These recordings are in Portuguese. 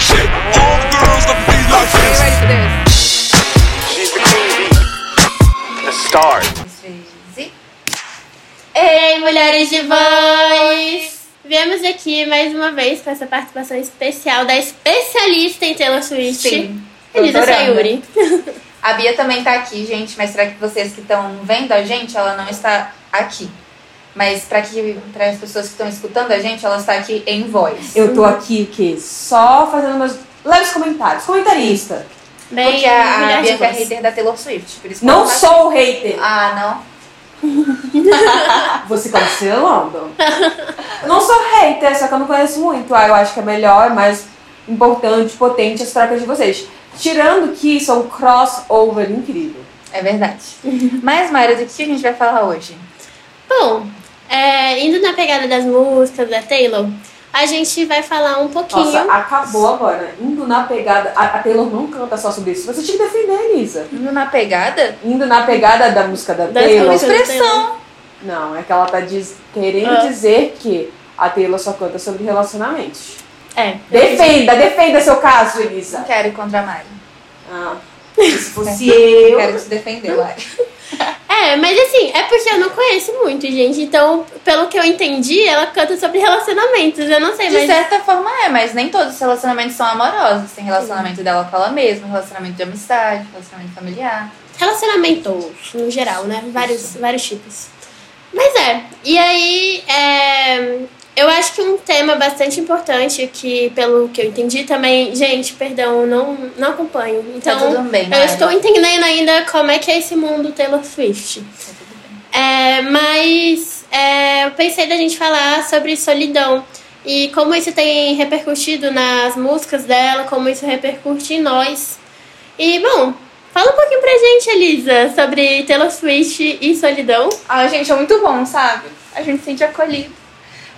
shit. All the girls love to be like this. ready for this? She's the queen bee, the star. Ei, mulheres de voz! Viemos aqui mais uma vez com essa participação especial da especialista em Taylor Swift, Sim. Elisa. Sayuri. A Bia também tá aqui, gente, mas será que vocês que estão vendo a gente, ela não está aqui. Mas para que para as pessoas que estão escutando a gente, ela está aqui em voz. Eu tô aqui o quê? Só fazendo meus leves comentários. Comentarista. Bem, Porque a, a Bianca é hater da Taylor Swift. Por isso Não tá sou hater. aqui. Ah, Você cancelando. Não sou hater, só que eu não conheço muito. Ah, eu acho que é melhor, mais importante, potente as trocas de vocês. Tirando que isso é um crossover incrível. não. É verdade. Mas, Mayra, do que a gente vai falar hoje? Bom, é, indo na pegada das músicas da Taylor, a gente vai falar um pouquinho. Nossa, acabou agora. Indo na pegada. A, a Taylor não canta só sobre isso. Você tinha que defender, Elisa. Indo na pegada? Indo na pegada da música da Das Taylor. músicas. Expressão. Não, é que ela tá diz- querendo Ah. dizer que a Taylor só canta sobre relacionamentos. É. Defenda, defenda seu caso, Não Elisa. quero ir contra a Mari. Ah, se fosse Eu eu. quero te defender, Mari. É, mas assim, é porque eu não conheço muito, gente. Então, pelo que eu entendi, ela canta sobre relacionamentos. Eu não sei, De mas. certa forma é, mas nem todos os relacionamentos são amorosos. Tem relacionamento dela com ela mesma, relacionamento de amizade, relacionamento familiar. Relacionamentos, no geral, né? Vários, vários tipos. Mas é. E aí, é, eu acho que um tema bastante importante, que pelo que eu entendi também. Gente, perdão, eu não, não acompanho. Então, tá tudo bem, eu Mari. estou entendendo ainda como é que é esse mundo Taylor Swift. Tá tudo bem. É, mas é, eu pensei da gente falar sobre solidão e como isso tem repercutido nas músicas dela, como isso repercute em nós. E, bom, fala um pouquinho pra gente, Elisa, sobre Taylor Swift e solidão. Ah, gente, é muito bom, sabe? A gente se sente acolhido.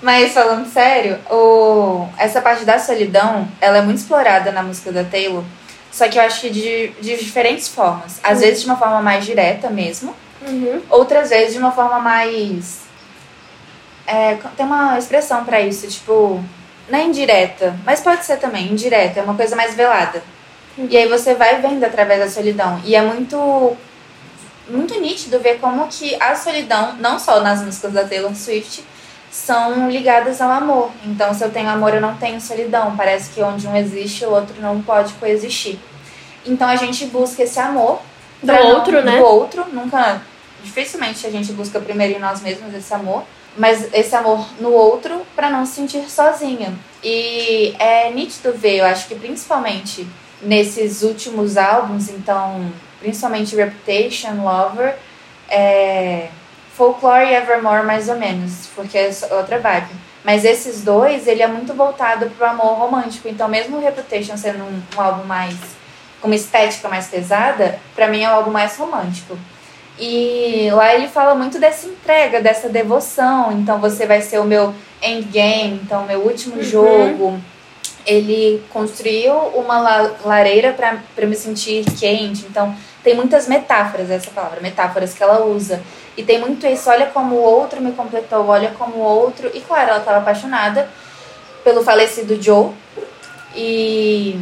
Mas falando sério, o... essa parte da solidão, ela é muito explorada na música da Taylor. Só que eu acho que de, de diferentes formas. Às vezes de uma forma mais direta mesmo. Uhum. Outras vezes de uma forma mais. É, tem uma expressão pra isso, tipo. Não é indireta, mas pode ser também, indireta, é uma coisa mais velada. E aí você vai vendo através da solidão. E é muito. Muito nítido ver como que a solidão, não só nas músicas da Taylor Swift, são ligadas ao amor. Então, se eu tenho amor, eu não tenho solidão. Parece que onde um existe, o outro não pode coexistir. Então, a gente busca esse amor Do pra não- outro, né? Do outro, nunca. Dificilmente a gente busca primeiro em nós mesmos esse amor, mas esse amor no outro pra não se sentir sozinha. E é nítido ver, eu acho que principalmente nesses últimos álbuns, então, principalmente Reputation, Lover, é, Folklore e Evermore mais ou menos, porque é outra vibe. Mas esses dois, ele é muito voltado pro amor romântico. Então, mesmo o Reputation sendo um, um álbum mais com uma estética mais pesada, pra mim é um álbum mais romântico. E lá ele fala muito dessa entrega, dessa devoção. Então você vai ser o meu endgame, então o meu último jogo. Ele construiu uma la- lareira eu me sentir quente. Então tem muitas metáforas, essa palavra, metáforas que ela usa. E tem muito isso, olha como o outro me completou, olha como o outro. E claro, ela estava apaixonada pelo falecido Joe. E.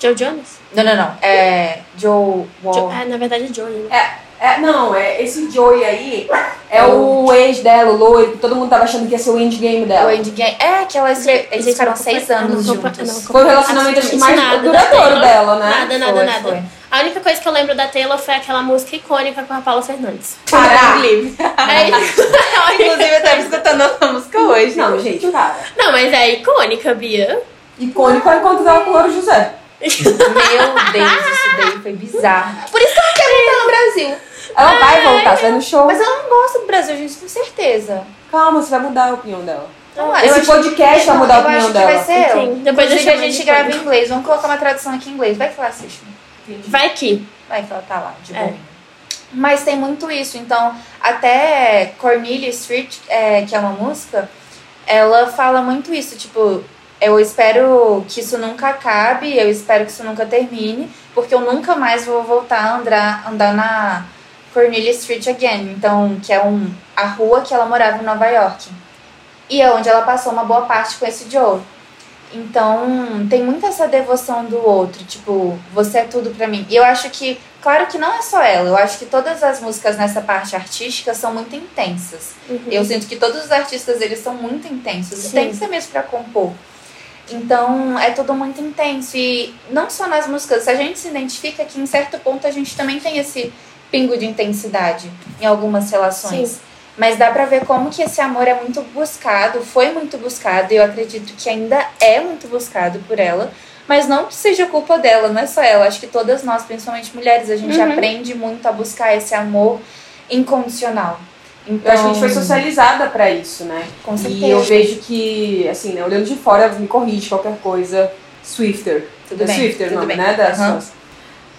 Joe Jonas? Não, não, não. É. Joe Wall. Jo- ah, na verdade é Joe. né? É, é, não, é esse Joey aí é o ex dela, o loiro, que todo mundo tava achando que ia ser o endgame O dela. Endgame. É, que ela. Eles Gente, ficaram não seis anos não juntos. não Foi o relacionamento acho que mais nada da duradouro dela, né? Nada, nada, Foi, nada. foi. A única coisa que eu lembro da Taylor foi aquela música icônica com a Paula Fernandes. Parar! É isso. Inclusive, eu tava escutando a música hoje. Não, gente, cara. Não, mas é icônica, Bia. Icônico é o encontro dela com o Louro José. Meu Deus, isso daí foi bizarro. Por isso que ela quer voltar no Brasil. Ela vai voltar, você vai no show. Mas ela não gosta do Brasil, gente, com certeza. Calma, você vai mudar a opinião dela. Não, Esse eu acho- podcast vai mudar a eu opinião que dela. vai ser eu. Depois Inclusive, a gente de grava em inglês. Vamos colocar uma tradução aqui em inglês. Vai que ela assiste. Vai que. Vai que ela tá lá, de É. boa. Mas tem muito isso. Então, até Cornelia Street, é, que é uma música, ela fala muito isso. Tipo, eu espero que isso nunca acabe, eu espero que isso nunca termine, porque eu nunca mais vou voltar a andar, andar na Cornelia Street again. Então, que é um, a rua que ela morava em Nova York. E é onde ela passou uma boa parte com esse Joe. Então, tem muito essa devoção do outro, tipo, você é tudo pra mim. E eu acho que, claro que não é só ela, eu acho que todas as músicas nessa parte artística são muito intensas. Eu sinto que todos os artistas, eles são muito intensos. Sim. tem que ser mesmo pra compor. Então, é tudo muito intenso. E não só nas músicas, a gente se identifica que em certo ponto a gente também tem esse pingo de intensidade em algumas relações. Sim. Mas dá pra ver como que esse amor é muito buscado, foi muito buscado, e eu acredito que ainda é muito buscado por ela. Mas não que seja culpa dela, não é só ela. Acho que todas nós, principalmente mulheres, a gente Uhum. aprende muito a buscar esse amor incondicional. Então, Eu acho que a gente foi socializada pra isso, né? Com certeza. E eu vejo que, assim, né, olhando de fora, me corrige qualquer coisa. Swifter. Tudo é bem, Swifter o tudo nome, bem. né? Das fãs.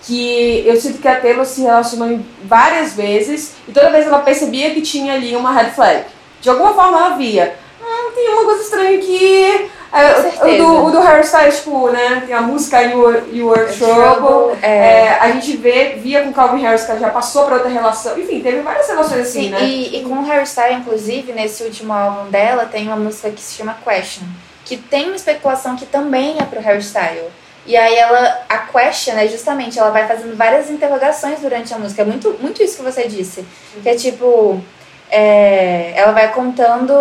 Que eu sinto que a Taylor se relacionou várias vezes e toda vez ela percebia que tinha ali uma red flag. De alguma forma ela via. Ah, tem uma coisa estranha aqui. É, o, do, o do hairstyle, tipo, né? Tem a música You Were, you Were Trouble. é. É, a gente vê, via com Calvin Harris que ela já passou pra outra relação. Enfim, teve várias relações assim, Sim, né? e, e com o hairstyle, inclusive, nesse último álbum dela, tem uma música que se chama Question, que tem uma especulação que também é pro hairstyle. E aí ela, a question é justamente, ela vai fazendo várias interrogações durante a música. É muito, muito isso que você disse. Que é tipo, é, ela vai contando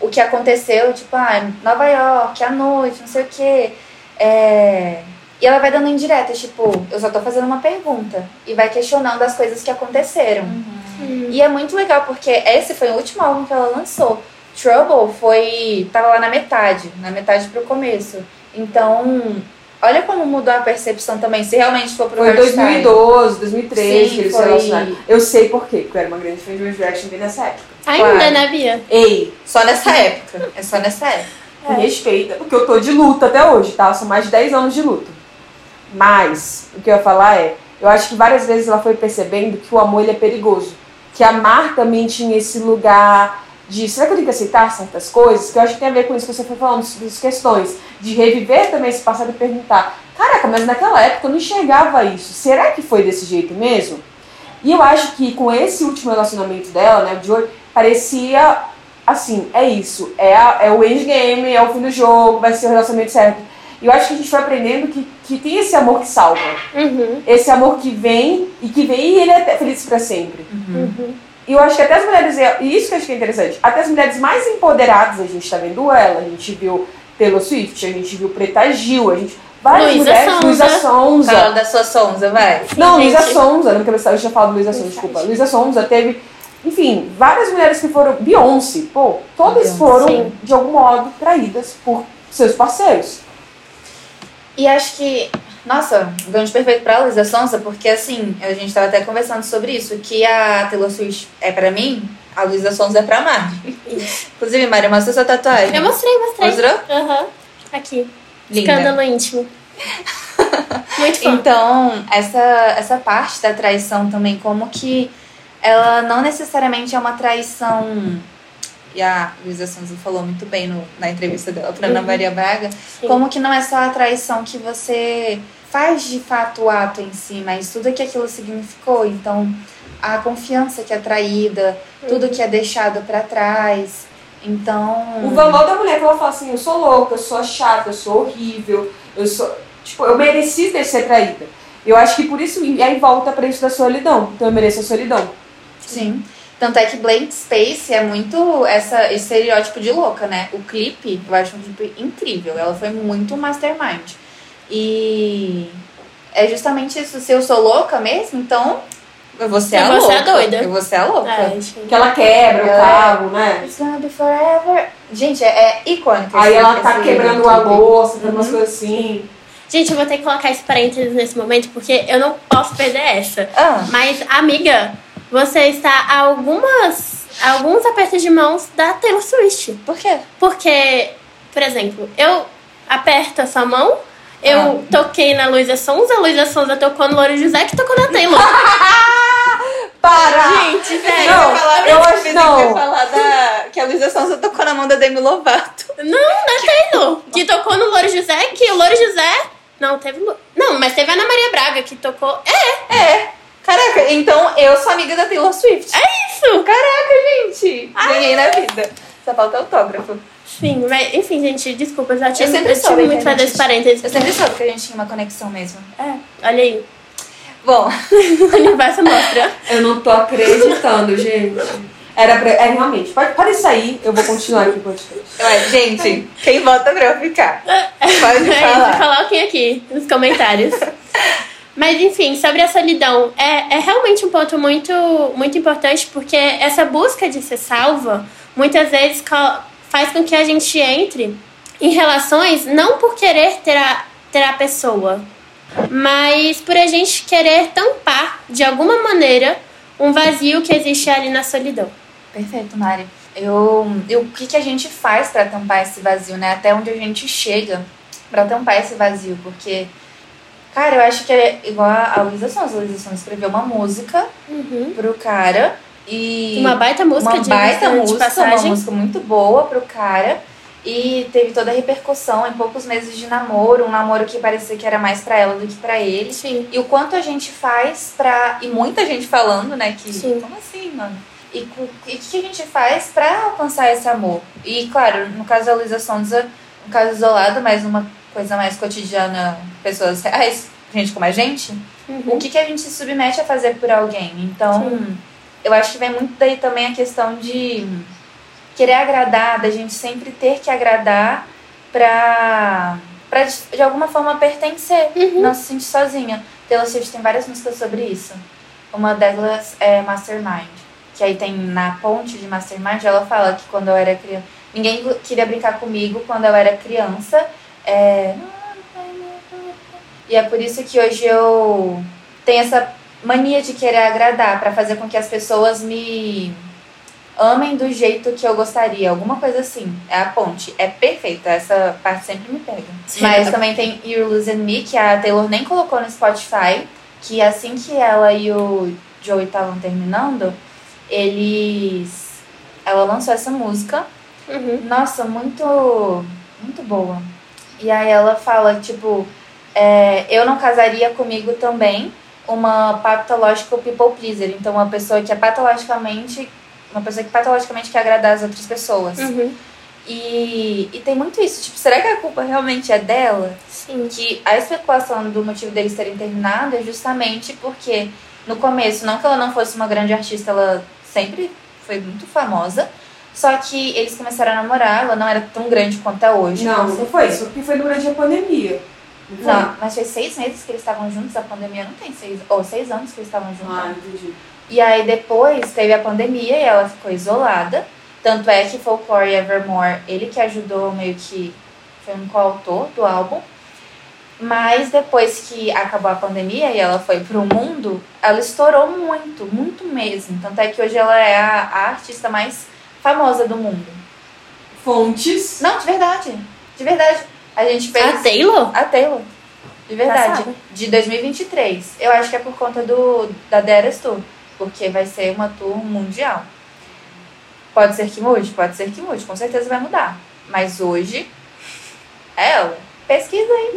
o que aconteceu, tipo, ah, Nova York, à noite, não sei o quê. É, e ela vai dando indiretas, tipo, eu só tô fazendo uma pergunta. E vai questionando as coisas que aconteceram. E é muito legal, porque esse foi o último álbum que ela lançou. Trouble foi. tava lá na metade, na metade pro começo. Então, olha como mudou a percepção também, se realmente for pro Foi em hairstyle. 2012, 2013 Sim, que eles foi. se relacionaram. Eu sei por quê, porque eu era uma grande fã de One Direction bem nessa época. Ainda, Claro. né, Bia? Ei, Só nessa época. É só nessa época. me respeita, porque eu tô de luta até hoje, tá? São mais de 10 anos de luta. Mas, o que eu ia falar é, eu acho que várias vezes ela foi percebendo que o amor ele é perigoso. Que amar também tinha esse lugar de, será que eu tenho que aceitar certas coisas? Que eu acho que tem a ver com isso que você foi falando, das questões. De reviver também esse passado e perguntar, caraca, mas naquela época eu não enxergava isso. Será que foi desse jeito mesmo? E eu acho que com esse último relacionamento dela, né, o de hoje, parecia assim, é isso, é, a- é o endgame, é o fim do jogo, vai ser o relacionamento certo. E eu acho que a gente foi aprendendo que, que tem esse amor que salva. Uhum. Esse amor que vem e que vem e ele é feliz pra sempre. Uhum. E eu acho que até as mulheres, e isso que eu acho que é interessante, até as mulheres mais empoderadas, a gente tá vendo ela, a gente viu Taylor Swift, a gente viu Preta Gil, a gente. Várias Luísa mulheres, Sonza. Luísa Sonza. Fala da sua Sonza, vai. Não. Luísa Sonza, não quero eu já falo Luísa Sonza, desculpa. Luísa Sonza teve, enfim, várias mulheres que foram. Beyoncé, pô, todas Beyoncé. foram, Sim. de algum modo, traídas por seus parceiros. E acho que, nossa, um gancho perfeito pra Luísa Sonza, porque assim, a gente tava até conversando sobre isso, que a Taylor Swift é pra mim, a Luísa Sonza é pra Mari. Inclusive, Mari, mostra sua tatuagem. Eu mostrei, mostrei. Mostrou? Aham. Aqui. Linda. Escândalo íntimo. Muito fã. Então, essa, essa parte da traição também, como que ela não necessariamente é uma traição. E a Luísa Sonza falou muito bem no, na entrevista dela pra Ana Uhum. Maria Braga. Sim. Como que não é só a traição que você faz de fato o ato em si, mas tudo que aquilo significou. Então, a confiança que é traída, tudo que é deixado pra trás. Então. O valor da mulher que ela fala assim, eu sou louca, eu sou chata, eu sou horrível, eu sou. Tipo, eu mereci ter ser traída. Eu acho que por isso, e aí volta pra isso da solidão. Então eu mereço a solidão. Sim. Tanto é que Blank Space é muito essa, esse estereótipo de louca, né? O clipe, eu acho um clipe incrível. Ela foi muito mastermind. E é justamente isso. Se eu sou louca mesmo, então eu vou ser a Então você louca. é doida. Ser a louca. É. Que ela quebra o Ela- carro, né? It's gonna be forever. Gente, é, é icônico. Aí ela tá quebrando a louça, fazendo umas Uhum. coisas assim. Gente, eu vou ter que colocar esse parênteses nesse momento, porque eu não posso perder essa. Ah, Mas, amiga, você está a algumas, a alguns apertos de mãos da Taylor Swift. por quê? Porque, por exemplo, eu aperto a sua mão, eu toquei na Luísa Sonza, a Luísa Sonza tocou no Louro José, que tocou na Taylor. Para! Gente, velho. Não, eu acho que não. falar da, que a Luísa Sonza tocou na mão da Demi Lovato. Não, da Taylor. Que tocou no Louro José, que o Louro José. Não, teve. Não, mas teve a Ana Maria Braga que tocou. É, É. Caraca, então eu sou amiga da Taylor Swift. é isso! Caraca, gente! Ganhei na vida. Só falta autógrafo. Sim, mas enfim, gente, desculpa, eu já tinha, Eu sempre soube muito que a fazer esse parênteses. Eu sempre soube que a gente tinha uma conexão mesmo. É, olha aí. Bom, O universo mostra. Eu não tô acreditando, gente. Era pra. É, realmente. Pode, pode sair, eu vou continuar aqui com ué, gente, quem vota pra eu ficar? Pode É, falar. coloquem aqui nos comentários. Mas enfim, sobre a solidão, é, é realmente um ponto muito, muito importante, porque essa busca de ser salva muitas vezes faz com que a gente entre em relações não por querer ter a, ter a pessoa, mas por a gente querer tampar de alguma maneira um vazio que existe ali na solidão. Perfeito, Mari. Eu, e o que, que a gente faz pra tampar esse vazio, né? Até onde a gente chega pra tampar esse vazio, porque, cara, eu acho que é igual a Luísa Sons. A Luísa Sons escreveu uma música pro cara e Uma baita música uma de, baita de música, uma passagem. música muito boa pro cara. E teve toda a repercussão em poucos meses de namoro, um namoro que parecia que era mais pra ela do que pra ele. Sim. E o quanto a gente faz pra. E muita gente falando, né? Que. Sim. Como assim, mano? E o que a gente faz pra alcançar esse amor? E, claro, no caso da Luísa Sonza, um caso isolado, mas uma coisa mais cotidiana, pessoas reais, gente como a gente, Uhum. o que, que a gente se submete a fazer por alguém? Então, eu acho que vem muito daí também a questão de querer agradar, da gente sempre ter que agradar pra, pra de, alguma forma pertencer, não se sentir sozinha. Taylor Swift tem várias músicas sobre isso. Uma delas é Mastermind, que aí tem na ponte de Mastermind, ela fala que quando eu era criança, ninguém queria brincar comigo quando eu era criança. É... E é por isso que hoje eu tenho essa mania de querer agradar, pra fazer com que as pessoas me amem do jeito que eu gostaria, alguma coisa assim. É a ponte. É perfeita, essa parte sempre me pega. Sim. Mas também tem You're Losing Me, que a Taylor nem colocou no Spotify, que assim que ela e o Joey estavam terminando, eles ela lançou essa música. Uhum. Nossa, muito muito boa. E aí ela fala, tipo, é, eu não casaria comigo também uma patological people pleaser. Então, uma pessoa que é patologicamente. Uma pessoa que patologicamente quer agradar as outras pessoas. Uhum. E, e tem muito isso. Tipo, será que a culpa realmente é dela? Sim. Que a especulação do motivo deles terem terminado é justamente porque no começo, não que ela não fosse uma grande artista, ela sempre foi muito famosa. Só que eles começaram a namorar, ela não era tão grande quanto é hoje. Não, não foi isso, porque foi durante a pandemia. Não, mas foi seis meses que eles estavam juntos, a pandemia não tem seis, ou seis anos que eles estavam juntos. Ah, entendi. E aí depois teve a pandemia e ela ficou isolada. Tanto é que Folklore Evermore, ele que ajudou meio que foi um coautor do álbum. Mas depois que acabou a pandemia e ela foi pro mundo, ela estourou muito, muito mesmo. Tanto é que hoje ela é a, a artista mais famosa do mundo. Fontes. Não, de verdade. De verdade. A gente fez. A Taylor? A Taylor. De verdade. Passada. De 2023. Eu acho que é por conta do da The Eras Tour. Porque vai ser uma tour mundial. Pode ser que mude? Pode ser que mude. Com certeza vai mudar. Mas hoje é ela. Pesquisa aí.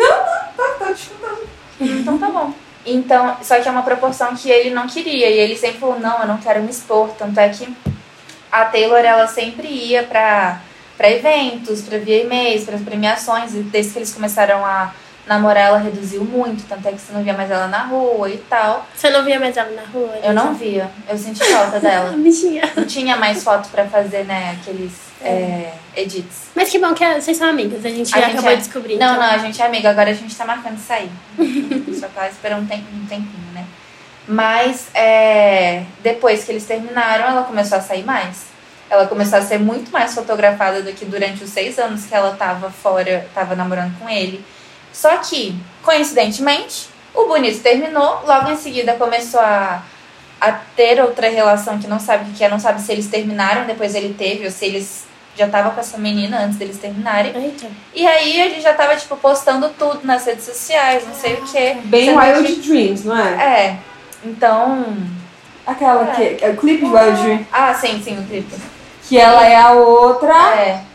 Tá, tá desculpando. Então tá bom. Então, só que é uma proporção que ele não queria. E ele sempre falou, não, eu não quero me expor. Tanto é que a Taylor, ela sempre ia pra, pra eventos, pra VMAs, para premiações. E desde que eles começaram a namorar, ela reduziu muito. Tanto é que você não via mais ela na rua e tal. Você não via mais ela na rua? Eu não via. Eu senti falta dela. Bichinha. Não tinha mais foto pra fazer, né, aqueles é, edits. Mas que bom que vocês são amigas, a gente A já gente acabou é- de descobrir. Não, então. não, a gente é amiga. Agora a gente tá marcando de sair. Só tá esperando um, tempo, um tempinho, né? Mas é, depois que eles terminaram, ela começou a sair mais. Ela começou a ser muito mais fotografada do que durante os seis anos que ela tava fora, tava namorando com ele. Só que, coincidentemente, o bonito terminou, logo em seguida começou a, a ter outra relação que não sabe o que é, não sabe se eles terminaram, depois ele teve, ou se eles já tava com essa menina antes deles terminarem. Eita. E aí gente já tava, tipo, postando tudo nas redes sociais, não sei o quê. Bem Wild que- Dreams, não é? É. Então. Aquela que. É o clipe de Wild Dreams. Ah, sim, sim, o clipe. Que ela é a outra. É.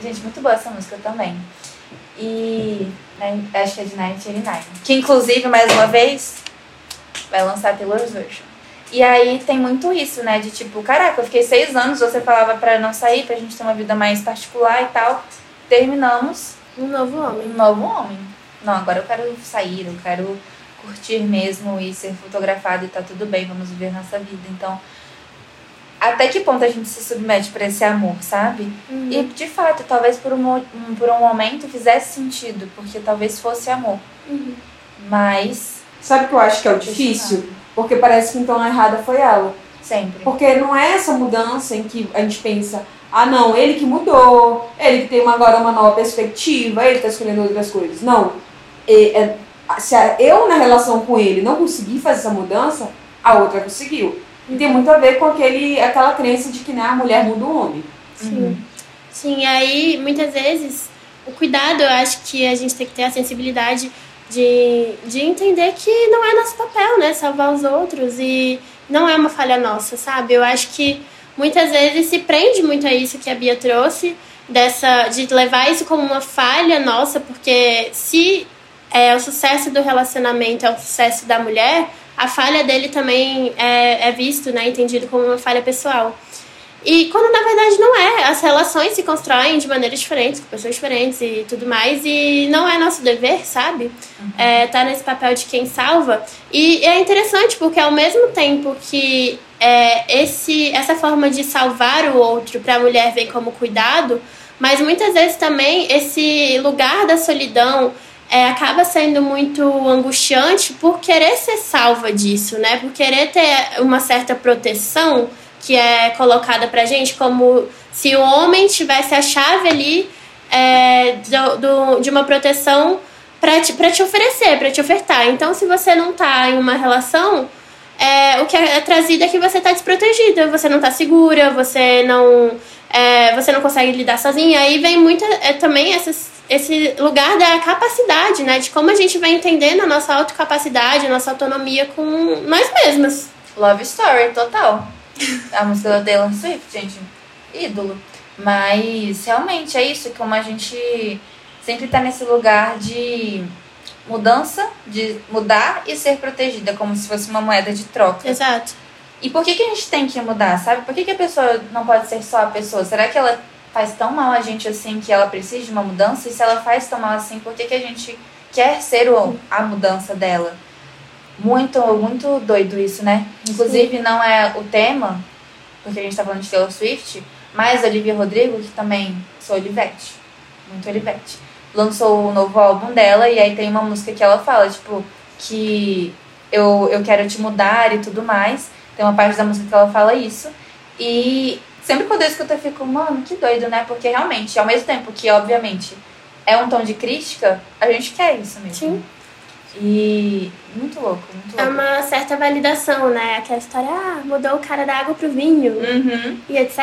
Gente, muito boa essa música também. E. né, acho que é de 1989. Que inclusive, mais uma vez, vai lançar Taylor's Version. E aí tem muito isso, né? De tipo, caraca, eu fiquei seis anos, você falava pra não sair, pra gente ter uma vida mais particular e tal. Terminamos Um novo homem. um novo homem. Não, agora eu quero sair, eu quero curtir mesmo e ser fotografado e tá tudo bem, vamos viver nossa vida. Então, até que ponto a gente se submete pra esse amor, sabe? E de fato, talvez por um, um- por um momento fizesse sentido, porque talvez fosse amor. Mas, Sabe o que eu acho que é o difícil? Porque parece que então a errada foi ela. sempre. Porque não é essa mudança em que a gente pensa, ah não, ele que mudou, ele que tem uma- agora uma nova perspectiva, ele tá escolhendo outras coisas. Não. E, é, se a- eu na relação com ele não consegui fazer essa mudança, a outra conseguiu. E tem muito a ver com aquele, aquela crença de que né, a mulher muda o homem. Sim. Sim, aí muitas vezes o cuidado, eu acho que a gente tem que ter a sensibilidade de, de entender que não é nosso papel, né? Salvar os outros e não é uma falha nossa, sabe? Eu acho que muitas vezes se prende muito a isso que a Bia trouxe, dessa de levar isso como uma falha nossa, porque se é, o sucesso do relacionamento é o sucesso da mulher, a falha dele também é, é visto, né? Entendido como uma falha pessoal. E quando na verdade não é, as relações se constroem de maneiras diferentes, com pessoas diferentes e tudo mais, e não é nosso dever, sabe? É, tá nesse papel de quem salva. E é interessante porque ao mesmo tempo que é, esse, essa forma de salvar o outro para a mulher vem como cuidado, mas muitas vezes também esse lugar da solidão é, acaba sendo muito angustiante por querer ser salva disso, né? Por querer ter uma certa proteção que é colocada pra gente como se o homem tivesse a chave ali é, do, do- de uma proteção pra te, pra te oferecer, pra te ofertar. Então, se você não tá em uma relação, é, o que é trazido é que você tá desprotegida, você não tá segura, você não, é, você não consegue lidar sozinha. Aí vem muito é, também essas, esse lugar da capacidade, né? De como a gente vai entendendo a nossa autocapacidade, a nossa autonomia com nós mesmas. Love Story, total. A música da Taylor Swift, gente, ídolo. Mas realmente é isso, como a gente sempre tá nesse lugar de mudança, de mudar e ser protegida, como se fosse uma moeda de troca. Exato. E por que, que a gente tem que mudar, sabe? Por que, que a pessoa não pode ser só a pessoa? Será que ela faz tão mal a gente assim que ela precisa de uma mudança? E se ela faz tão mal assim, por que, que a gente quer ser o, a mudança dela? Muito, muito doido isso, né? Inclusive, não é o tema, porque a gente tá falando de Taylor Swift, mas Olivia Rodrigo, que também sou Olivete. Muito Olivete. Lançou o novo álbum dela e aí tem uma música que ela fala, tipo, que eu, eu quero te mudar e tudo mais. Tem uma parte da música que ela fala isso. E sempre quando eu escuto eu fico, mano, que doido, né? Porque realmente, ao mesmo tempo que, obviamente, é um tom de crítica, a gente quer isso mesmo. Sim. E muito louco, muito É louco. uma certa validação, né? Aquela história, ah, mudou o cara da água pro vinho. Uhum. e etc.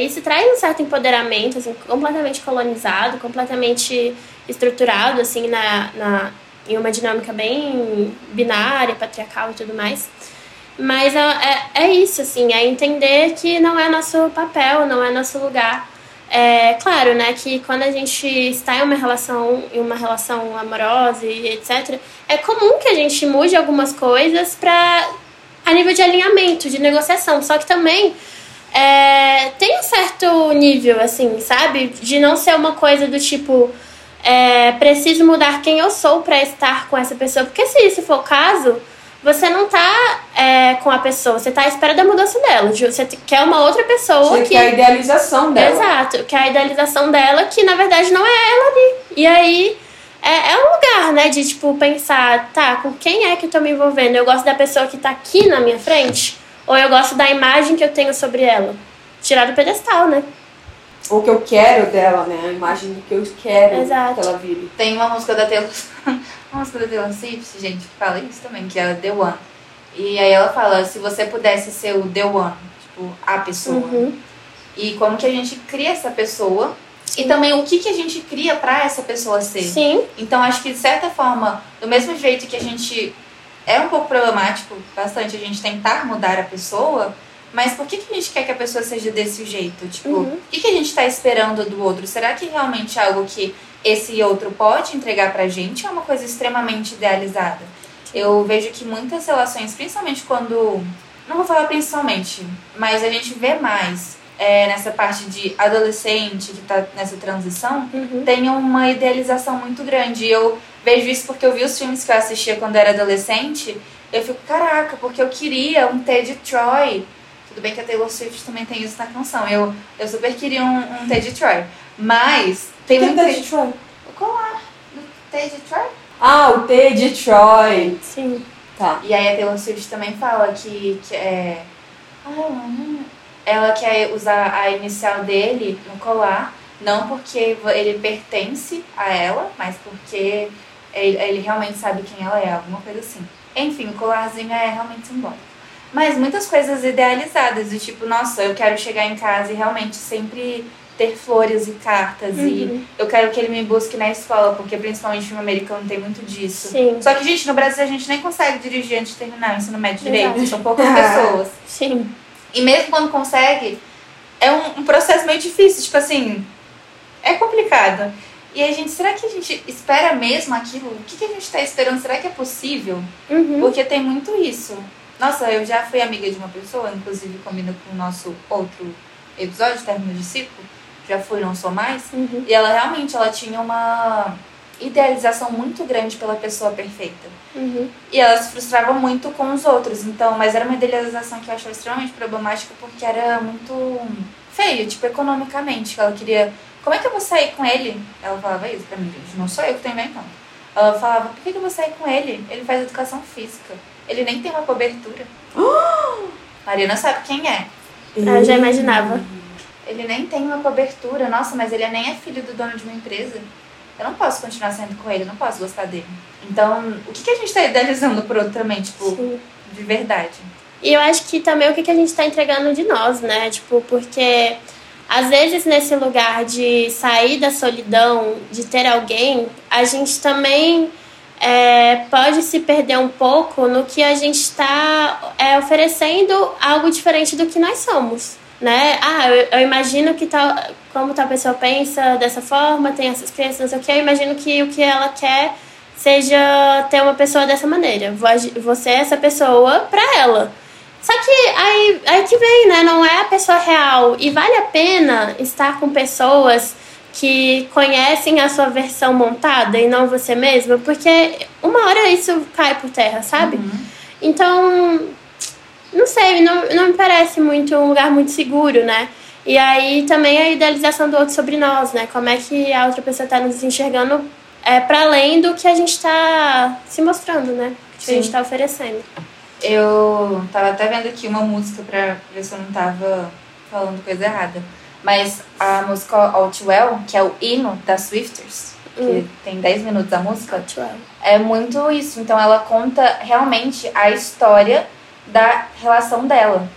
Isso traz um certo empoderamento, assim, completamente colonizado, completamente estruturado, assim, na, na, em uma dinâmica bem binária, patriarcal e tudo mais. Mas é, é, é isso, assim, é entender que não é nosso papel, não é nosso lugar. É claro, né, que quando a gente está em uma relação, em uma relação amorosa e etc, é comum que a gente mude algumas coisas para a nível de alinhamento, de negociação. Só que também é, tem um certo nível, assim, sabe? De não ser uma coisa do tipo, é, preciso mudar quem eu sou para estar com essa pessoa. Porque se isso for o caso, você não tá é, com a pessoa, você tá à espera da mudança dela. Você quer uma outra pessoa Você que. quer a idealização dela. Exato, que é a idealização dela, que na verdade não é ela ali. E aí é, é um lugar, né, de tipo pensar, tá, com quem é que eu tô me envolvendo? Eu gosto da pessoa que tá aqui na minha frente? Ou eu gosto da imagem que eu tenho sobre ela? Tirar do pedestal, né? Ou que eu quero dela, né? A imagem do que eu quero Exato. que ela vire. Tem uma música da Taylor, uma música da Swift, gente, que fala isso também, que é The One. E aí ela fala, se você pudesse ser o The One, tipo, a pessoa. Uhum. E como que a gente cria essa pessoa e também o que que a gente cria pra essa pessoa ser. Sim, Então acho que de certa forma, do mesmo jeito que a gente é um pouco problemático, bastante a gente tentar mudar a pessoa, mas por que, que a gente quer que a pessoa seja desse jeito? Tipo, Uhum. o que, que a gente tá esperando do outro? Será que realmente é algo que esse outro pode entregar pra gente é uma coisa extremamente idealizada? Eu vejo que muitas relações, principalmente quando não vou falar principalmente, mas a gente vê mais é, nessa parte de adolescente que tá nessa transição, Uhum. tem uma idealização muito grande. E eu vejo isso porque eu vi os filmes que eu assistia quando era adolescente. Eu fico, caraca, porque eu queria um Ted Troy. Tudo bem que a Taylor Swift também tem isso na canção. Eu, eu super queria um, um Ted Troy. Mas tem Quem muito. tá de Troy? O colar do Ted Troy? Ah, o T de Troy. Sim. Tá. E aí a Taylor Swift também fala que, que é. Ah. Ela quer usar a inicial dele no colar, não porque ele pertence a ela, mas porque ele, ele realmente sabe quem ela é, alguma coisa assim. Enfim, o colarzinho é realmente simbólico. Mas muitas coisas idealizadas, do tipo, nossa, eu quero chegar em casa e realmente sempre ter flores e cartas. E Uhum. eu quero que ele me busque na escola, porque principalmente filme americano tem muito disso. Sim. Só que, gente, no Brasil a gente nem consegue dirigir antes de terminar o ensino médio Exato. direito. São poucas pessoas. Sim. E mesmo quando consegue, é um, um processo meio difícil. Tipo assim, é complicado. E aí, gente, será que a gente espera mesmo aquilo? O que, que a gente tá esperando? Será que é possível? Uhum. Porque tem muito isso. Nossa, eu já fui amiga de uma pessoa, inclusive combina com o nosso outro episódio, Término de Ciclo. Já fui, não sou mais. Uhum. E ela realmente, ela tinha uma idealização muito grande pela pessoa perfeita. Uhum. E ela se frustrava muito com os outros. Então, mas era uma idealização que eu achava extremamente problemática porque era muito feio, tipo, economicamente. que Ela queria. Como é que eu vou sair com ele? Ela falava isso pra mim, gente. Não sou eu que tô inventando. Ela falava, por que que eu vou sair com ele? Ele faz educação física. Ele nem tem uma cobertura. Mariana sabe quem é. Ah, Eu já imaginava. Ele nem tem uma cobertura. Nossa, mas ele nem é filho do dono de uma empresa. Eu não posso continuar saindo com ele, eu não posso gostar dele. Então, o que, que a gente tá idealizando por outro também, tipo, Sim. de verdade? E eu acho que também o que que a gente tá entregando de nós, né? Tipo, porque às vezes nesse lugar de sair da solidão, de ter alguém, a gente também é, pode se perder um pouco no que a gente está é, oferecendo algo diferente do que nós somos. Né? Ah, eu, eu imagino que tal, como tal pessoa pensa dessa forma, tem essas crenças, o que, eu imagino que o que ela quer seja ter uma pessoa dessa maneira. Vou ser essa pessoa pra ela. Só que aí, aí que vem, né? Não é a pessoa real. E vale a pena estar com pessoas que conhecem a sua versão montada e não você mesma, porque uma hora isso cai por terra, sabe? Então, não sei, não, não me parece muito um lugar muito seguro, né? E aí também a idealização do outro sobre nós, né? Como é que a outra pessoa tá nos enxergando é, para além do que a gente tá se mostrando, né? Que a Sim. gente tá oferecendo. Eu tava até vendo aqui uma música pra ver se eu não tava falando coisa errada. Mas a música Outwell, que é o hino das Swifters, que Hum. tem 10 minutos a música, Outwell. é muito isso. Então ela conta realmente a história da relação dela.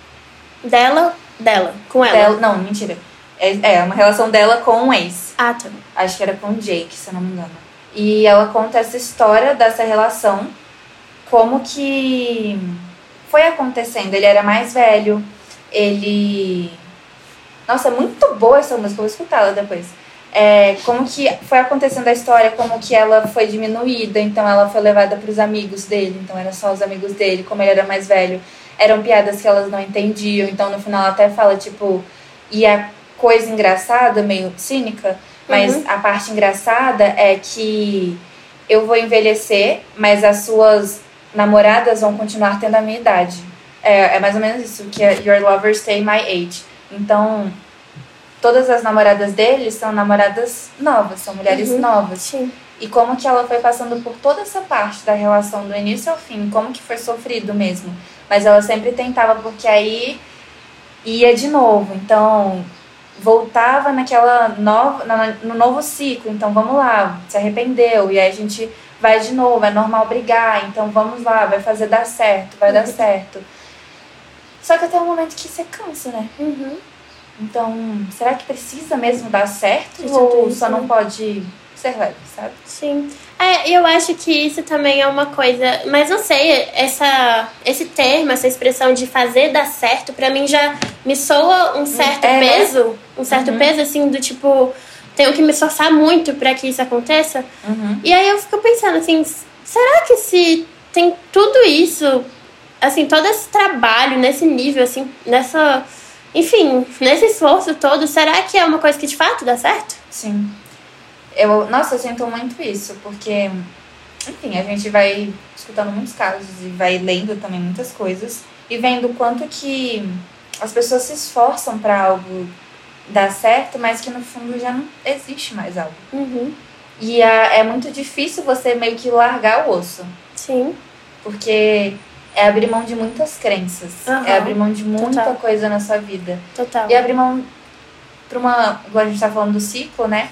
Dela, dela, com ela. Dela- não, mentira. É, é uma relação dela com um ex. Ah, tá. Acho que era com o Jake, se eu não me engano. E ela conta essa história dessa relação, como que foi acontecendo. Ele era mais velho, ele. Nossa, é muito boa essa música, vou escutá-la depois. É, como que foi acontecendo a história, como que ela foi diminuída, então ela foi levada para os amigos dele, então eram só os amigos dele, como ele era mais velho, eram piadas que elas não entendiam, então no final ela até fala, tipo, e a coisa engraçada, meio cínica, mas Uhum. a parte engraçada é que eu vou envelhecer, mas as suas namoradas vão continuar tendo a minha idade. É, é mais ou menos isso, que é Your lovers stay my age. Então, todas as namoradas dele são namoradas novas, são mulheres Uhum. novas. Sim. E como que ela foi passando por toda essa parte da relação do início ao fim, como que foi sofrido mesmo. Mas ela sempre tentava, porque aí ia de novo. Então, voltava naquela nova, no novo ciclo. Então, vamos lá, se arrependeu. E aí a gente vai de novo, é normal brigar. Então, vamos lá, vai fazer dar certo, vai dar certo. Só que até o momento que você cansa, né? Uhum. Então, será que precisa mesmo dar certo? Precisa ou isso, só não né? pode ser leve, sabe? Sim. É, eu acho que isso também é uma coisa. Mas não sei, essa, esse termo, essa expressão de fazer dar certo, pra mim já me soa um certo É, né? peso. Um certo Uhum. peso, assim, do tipo, tenho que me esforçar muito pra que isso aconteça. Uhum. E aí eu fico pensando assim, será que se tem tudo isso assim, todo esse trabalho nesse nível, assim, nessa. Enfim, nesse esforço todo, será que é uma coisa que de fato dá certo? Sim. Eu, nossa, eu sinto muito isso, porque, enfim, a gente vai escutando muitos casos e vai lendo também muitas coisas e vendo o quanto que as pessoas se esforçam para algo dar certo, mas que no fundo já não existe mais algo. Uhum. E a- é muito difícil você meio que largar o osso, Sim. porque é abrir mão de muitas crenças, Aham. é abrir mão de muita Total. coisa na sua vida. Total. E abrir mão para uma, igual a gente tá falando do ciclo, né?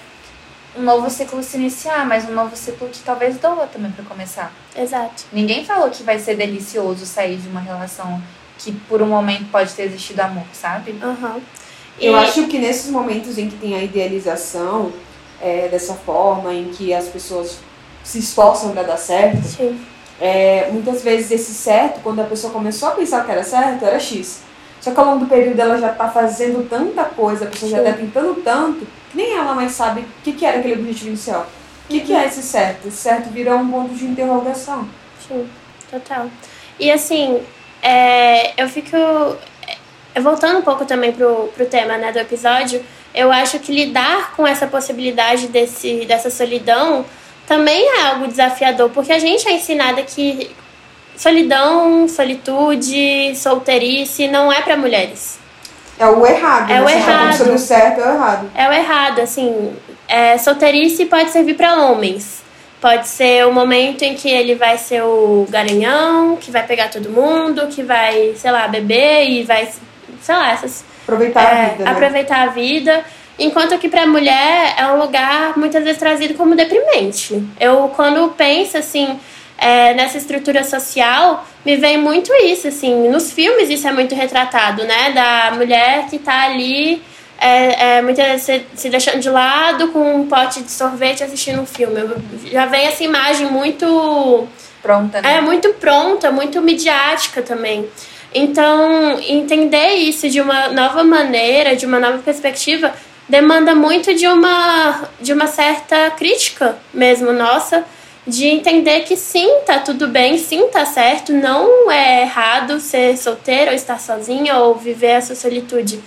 Um novo ciclo se iniciar, mas um novo ciclo que talvez doa também para começar. Exato. Ninguém falou que vai ser delicioso sair de uma relação que por um momento pode ter existido amor, sabe? Aham. Eu E- acho que nesses momentos em que tem a idealização é, dessa forma, em que as pessoas se esforçam para dar certo, Sim. É, muitas vezes esse certo, quando a pessoa começou a pensar que era certo, era X. Só que ao longo do período ela já tá fazendo tanta coisa, a pessoa já Sim. tá tentando tanto, que nem ela mais sabe o que, que era aquele objetivo inicial. O que, que é esse certo? Esse certo virou um ponto de interrogação. Sim, total. E assim, é, eu fico. é, Voltando um pouco também pro, pro tema né, do episódio, eu acho que lidar com essa possibilidade desse, dessa solidão também é algo desafiador, porque a gente é ensinada que solidão, solitude, solteirice não é para mulheres. É o errado. É né? o Você tá errado. sobre o certo é o errado. É o errado, assim. É, solteirice pode servir para homens. Pode ser o momento em que ele vai ser o garanhão, que vai pegar todo mundo, que vai, sei lá, beber e vai, sei lá, essas Aproveitar é, a vida, né? aproveitar a vida. Enquanto que para mulher é um lugar muitas vezes trazido como deprimente. Eu, quando penso assim é, nessa estrutura social, me vem muito isso, assim. Nos filmes isso é muito retratado, né? Da mulher que tá ali é, é, muitas vezes se, se deixando de lado com um pote de sorvete assistindo um filme. Eu- Já vem essa imagem muito Pronta, né? é muito pronta, muito midiática também. Então, entender isso de uma nova maneira, de uma nova perspectiva, demanda muito de uma, de uma certa crítica mesmo nossa, de entender que sim, tá tudo bem, sim, tá certo, não é errado ser solteira ou estar sozinha ou viver essa solitude.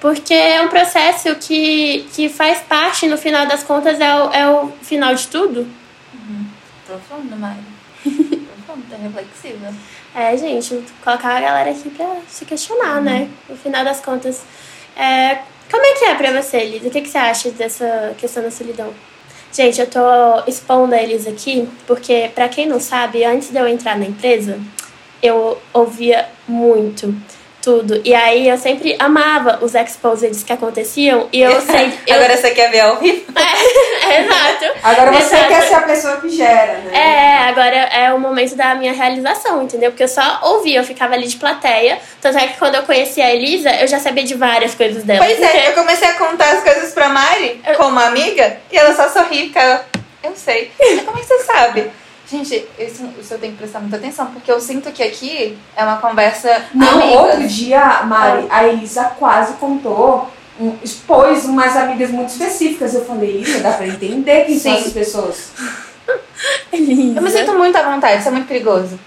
Porque é um processo que, que faz parte, no final das contas, é o, é o final de tudo. Profundo, Mari. Profundo, tá reflexiva. É, gente, colocar a galera aqui pra se questionar, né? No final das contas. É, como é que é pra você, Elisa? O que, que você acha dessa questão da solidão? Gente, eu tô expondo a Elisa aqui, porque, pra quem não sabe, antes de eu entrar na empresa, eu ouvia muito tudo. E aí eu sempre amava os exposeds que aconteciam. E eu sei. Eu, Agora você quer ver ao vivo? é, exato. Agora você Exato. quer ser a pessoa que gera, né? É, agora é o momento da minha realização, entendeu? Porque eu só ouvia, eu ficava ali de plateia. Tanto é que quando eu conheci a Elisa, eu já sabia de várias coisas dela. Pois porque- é, eu comecei a contar as coisas pra Mari, como uma amiga, e ela só sorria e ficava, eu sei. Mas como é que você sabe? Gente, isso, isso eu tenho que prestar muita atenção, porque eu sinto que aqui é uma conversa Não, amigas. outro dia, Mari, a Elisa quase contou, um, expôs umas amigas muito específicas. Eu falei, Elisa, dá pra entender quem são Sim. essas pessoas. Elisa. Eu me sinto muito à vontade, isso é muito perigoso.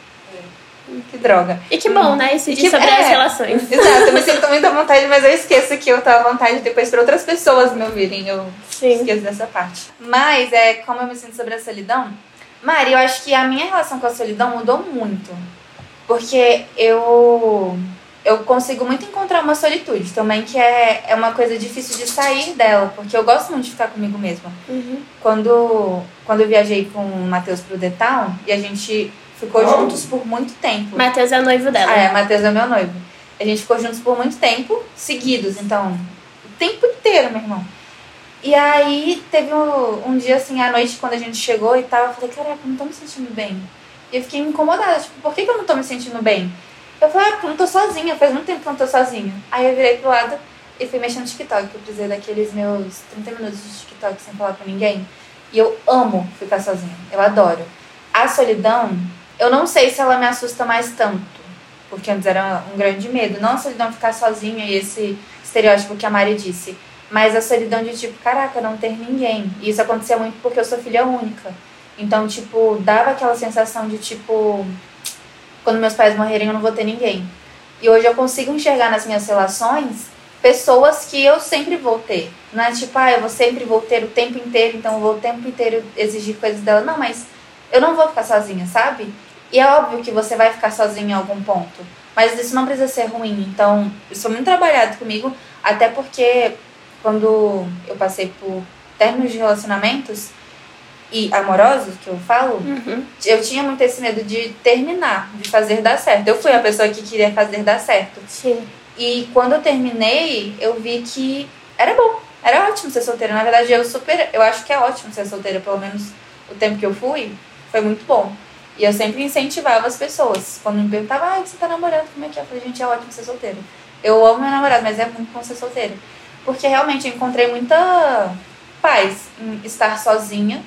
Que droga. E que bom, né? Isso E diz que- sobre é. as relações. Exato, eu me sinto muito à vontade, mas eu esqueço que eu tô à vontade depois para outras pessoas me ouvirem. Eu Sim. esqueço dessa parte. Mas é como eu me sinto sobre a solidão. Mari, eu acho que a minha relação com a solidão mudou muito. Porque eu eu consigo muito encontrar uma solitude também, que é, é uma coisa difícil de sair dela, porque eu gosto muito de ficar comigo mesma. Uhum. Quando, quando eu viajei com o Matheus pro The Town, e a gente ficou juntos por muito tempo. Matheus é o noivo dela. Ah, é, Matheus é meu noivo. A gente ficou juntos por muito tempo, seguidos, então, o tempo inteiro, meu irmão. E aí teve um, um dia assim, à noite, quando a gente chegou e tal, eu falei, caraca, eu não tô me sentindo bem. E eu fiquei incomodada, tipo, por que, que eu não tô me sentindo bem? Eu falei, ah, porque eu não tô sozinha, faz muito tempo que eu não tô sozinha. Aí eu virei pro lado e fui mexer no TikTok, eu precisei daqueles meus 30 minutos de TikTok sem falar com ninguém. E eu amo ficar sozinha, eu adoro. A solidão, eu não sei se ela me assusta mais tanto, porque antes era um grande medo. Não a solidão ficar sozinha e esse estereótipo que a Mari disse, mas a solidão de tipo, caraca, não ter ninguém. E isso acontecia muito porque eu sou filha única. Então, tipo, dava aquela sensação de tipo, quando meus pais morrerem eu não vou ter ninguém. E hoje eu consigo enxergar nas minhas relações pessoas que eu sempre vou ter. Não é tipo, ah, eu vou sempre vou ter o tempo inteiro, então eu vou o tempo inteiro exigir coisas dela. Não, mas eu não vou ficar sozinha, sabe? E é óbvio que você vai ficar sozinha em algum ponto. Mas isso não precisa ser ruim. Então, isso foi muito trabalhado comigo, até porque quando eu passei por términos de relacionamentos e amorosos, que eu falo, Uhum. eu tinha muito esse medo de terminar, de fazer dar certo. Eu fui a pessoa que queria fazer dar certo. Sim. E quando eu terminei, eu vi que era bom, era ótimo ser solteira. Na verdade, eu super, eu acho que é ótimo ser solteira, pelo menos o tempo que eu fui, foi muito bom. E eu sempre incentivava as pessoas. Quando me perguntavam, ah, você tá namorando, como é que é? Eu falei, gente, é ótimo ser solteira. Eu amo meu namorado, mas é muito bom ser solteira. Porque realmente eu encontrei muita paz em estar sozinha,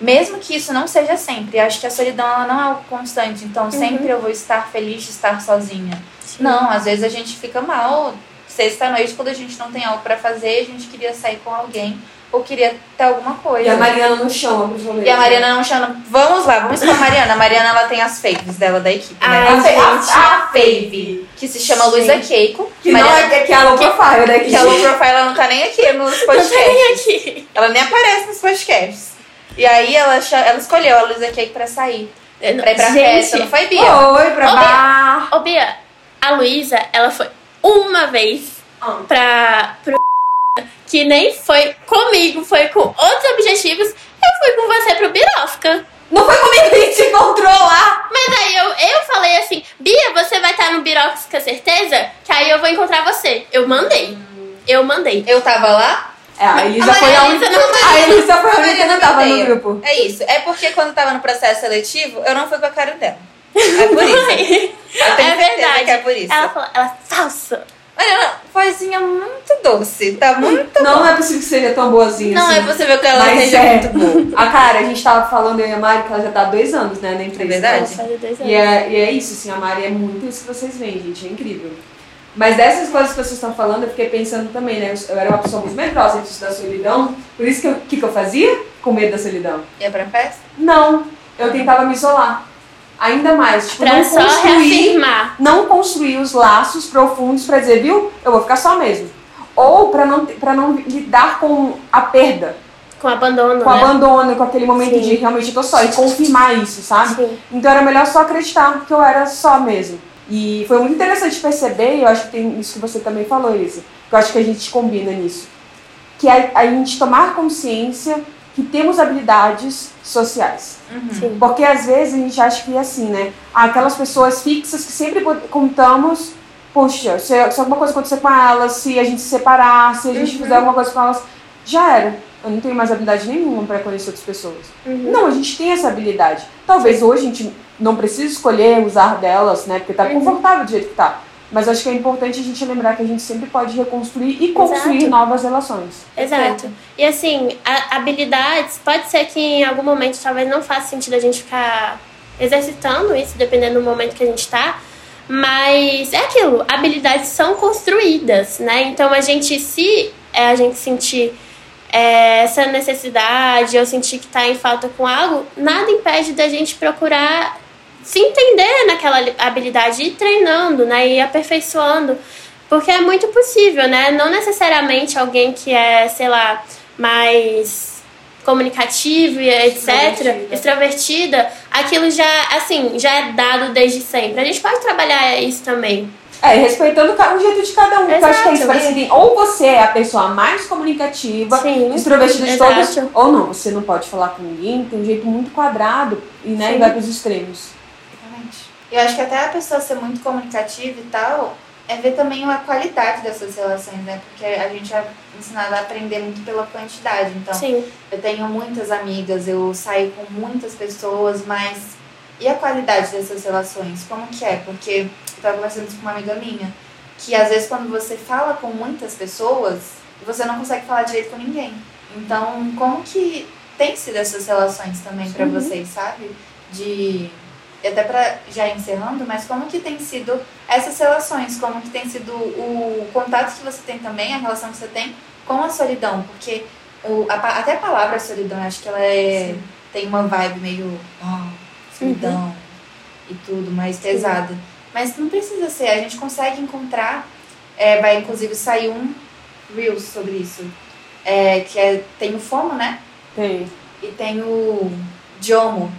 mesmo que isso não seja sempre. Acho que a solidão ela não é algo constante, então sempre eu vou estar feliz de estar sozinha. Sim. Não, às vezes a gente fica mal. Sexta-noite, quando a gente não tem algo pra fazer, a gente queria sair com alguém ou queria ter alguma coisa. E a Mariana não chama pros rolês. E a Mariana não chama. Vamos lá, vamos com a Mariana. A Mariana ela tem as faves dela da equipe, né? Ai, a, fa- gente. a, a fave, que se chama Gente. Luísa Keiko. Que não Mariana, é que é a low profile daqui. que a low profile ela não tá nem aqui nos Não tem podcasts. aqui. Ela nem aparece nos podcasts. E aí ela, ela escolheu a Luísa Keiko pra sair. Pra ir pra festa, não foi, Bia? Oi, pra Ô, bar. Ô, Bia, a Luísa, ela foi uma vez Ah. pra. pro que nem foi comigo, foi com outros objetivos. Eu fui com você pro Birosca. Não foi comigo que a gente se encontrou lá. Mas aí eu, eu falei assim, Bia, você vai estar no Birosca, certeza? Que aí eu vou encontrar você. Eu mandei. Eu mandei. Eu tava lá, É, a Elisa A foi a Elisa única. não tá. A Elisa foi a única que não tava no grupo. É isso. É porque quando tava no processo seletivo, eu não fui com a cara dela. É por isso. Eu tenho é verdade. que é por isso. Ela falou, ela é falsa. Mariana, vozinha muito doce. Tá muito Não, bom. não é possível que seja tão boazinha Não assim. é possível que ela Mas seja é. muito boa. A cara, a gente tava falando, eu e a Mari, que ela já tá há dois anos, né, na empresa. É verdade? Dois anos. E é, e é isso, assim, a Mari é muito isso que vocês veem, gente, é incrível. Mas dessas coisas que vocês estão falando, eu fiquei pensando também, né? Eu, eu era uma pessoa muito medrosa antes da solidão, por isso que o que, que eu fazia? Com medo da solidão. Ia pra festa? Não, eu tentava me isolar. Ainda mais, tipo, Pra não só construir, reafirmar. não construir os laços profundos pra dizer, viu, eu vou ficar só mesmo. Ou pra não, pra não lidar com a perda, Com abandono, com o né? abandono, com aquele momento Sim. de realmente eu tô só, e confirmar isso, sabe? Sim. Então era melhor só acreditar que eu era só mesmo. E foi muito interessante perceber, e eu acho que tem isso que você também falou, Elisa, que eu acho que a gente combina nisso. Que é a gente tomar consciência que temos habilidades sociais. Sim. Porque às vezes a gente acha que é assim, né? Aquelas pessoas fixas que sempre contamos, puxa, se, se alguma coisa acontecer com elas, se a gente se separar, se a gente fizer alguma coisa com elas, já era. Eu não tenho mais habilidade nenhuma para conhecer outras pessoas. Uhum. Não, a gente tem essa habilidade. Talvez hoje a gente não precise escolher usar delas, né? Porque tá Uhum. confortável do jeito que tá. Mas acho que é importante a gente lembrar que a gente sempre pode reconstruir e construir Exato. novas relações. Exato. E assim, habilidades, pode ser que em algum momento talvez não faça sentido a gente ficar exercitando isso, dependendo do momento que a gente tá. Mas é aquilo, habilidades são construídas, né? Então a gente, se é, a gente sentir é, essa necessidade ou sentir que tá em falta com algo, nada impede da gente procurar se entender naquela habilidade ir treinando, né? E aperfeiçoando. Porque é muito possível, né? Não necessariamente alguém que é, sei lá, mais comunicativo e etc, Extrovertida. extrovertida, aquilo já, assim, já é dado desde sempre. A gente pode trabalhar isso também. É, respeitando o jeito de cada um. Eu acho que é isso. Exato. Parece que ou você é a pessoa mais comunicativa, Sim, extrovertida de exato. todas, ou não, você não pode falar com ninguém, tem um jeito muito quadrado e, né, Sim. e vai pros extremos. Eu acho que até a pessoa ser muito comunicativa e tal, é ver também a qualidade dessas relações, né? Porque a gente é ensinado a aprender muito pela quantidade. Então, Sim, eu tenho muitas amigas, eu saio com muitas pessoas, mas e a qualidade dessas relações? Como que é? Porque eu tava conversando com uma amiga minha, que às vezes quando você fala com muitas pessoas, você não consegue falar direito com ninguém. Então, como que tem sido essas relações também pra vocês, sabe? De até pra já encerrando, mas como que tem sido essas relações? Como que tem sido o contato que você tem também, a relação que você tem com a solidão? Porque o, a até a palavra solidão, acho que ela é, tem uma vibe meio. Oh, solidão. e tudo, mais pesada. Mas não precisa ser, a gente consegue encontrar. é, vai inclusive sair um Reels sobre isso. É, que é, tem o FOMO, né? Tem. E tem o Jomo,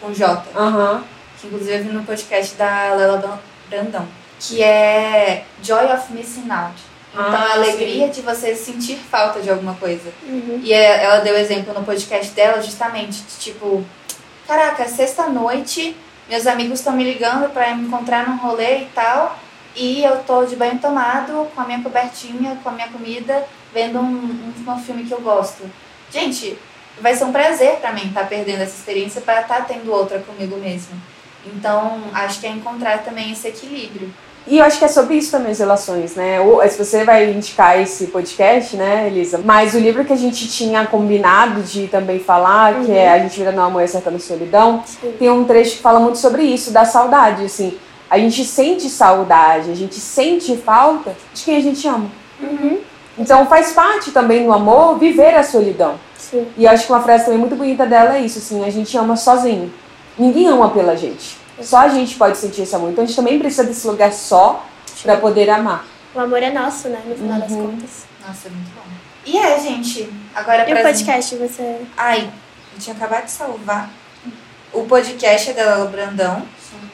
com J. Aham. que inclusive eu vi no podcast da Lela Brandão, que é Joy of Missing Out. Então, Ah, a alegria de você sentir falta de alguma coisa. Uhum. E é- ela deu exemplo no podcast dela, justamente, de tipo, caraca, sexta-noite, meus amigos estão me ligando pra me encontrar num rolê e tal, e eu tô de banho tomado, com a minha cobertinha, com a minha comida, vendo um, um, um filme que eu gosto. Gente, vai ser um prazer pra mim estar perdendo essa experiência para estar tendo outra comigo mesmo. Então, acho que é encontrar também esse equilíbrio. E eu acho que é sobre isso também as relações, né? Ou, se você vai indicar esse podcast, né, Elisa? Mas o livro que a gente tinha combinado de também falar, que é A gente vira no amor e acertando solidão, Sim. tem um trecho que fala muito sobre isso, da saudade, assim. A gente sente saudade, a gente sente falta de quem a gente ama. Uhum. Então faz parte também no amor viver a solidão. Sim. E eu acho que uma frase também muito bonita dela é isso, assim, a gente ama sozinho. Ninguém ama pela gente. Só a gente pode sentir esse amor. Então a gente também precisa desse lugar só pra poder amar. O amor é nosso, né? No final das Uhum. contas. Nossa, é muito bom. E é, gente, agora E o podcast, você. Ai, eu tinha acabado de salvar. O podcast é da Lala Brandão.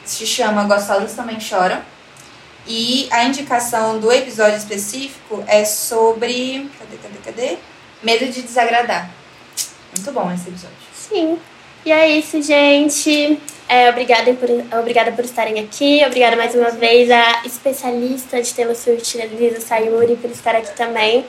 Se chama Gostosas Também Choram. E a indicação do episódio específico é sobre. Cadê, cadê, cadê? Medo de desagradar. Muito bom esse episódio. Sim. E é isso, gente. É, obrigada, por, obrigada por estarem aqui. Obrigada mais uma vez à especialista de Taylor Swift, Lisa Sayuri, por estar aqui também.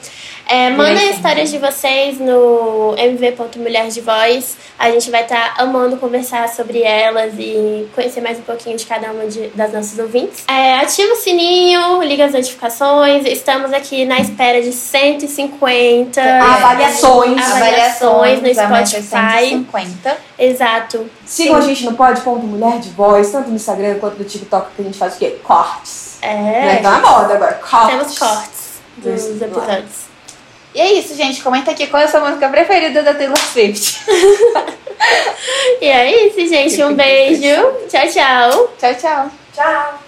É, mandem Obrigada. histórias de vocês no mv.mulher de voz. A gente vai estar amando conversar sobre elas e conhecer mais um pouquinho de cada uma de- das nossas ouvintes. É, ativa o sininho, liga as notificações. Estamos aqui na espera de 150 Avaliações. avaliações no vai manter Spotify. 150. Exato. Sigam Sim. a gente no pode Ponto Mulher de Voz, tanto no Instagram quanto no TikTok, que a gente faz o quê? Cortes. É. Tá na moda agora, cortes. Temos cortes dos, dos episódios. E é isso, gente. Comenta aqui qual é a sua música preferida da Taylor Swift. e é isso, gente. Um beijo. Tchau, tchau. Tchau, tchau. Tchau.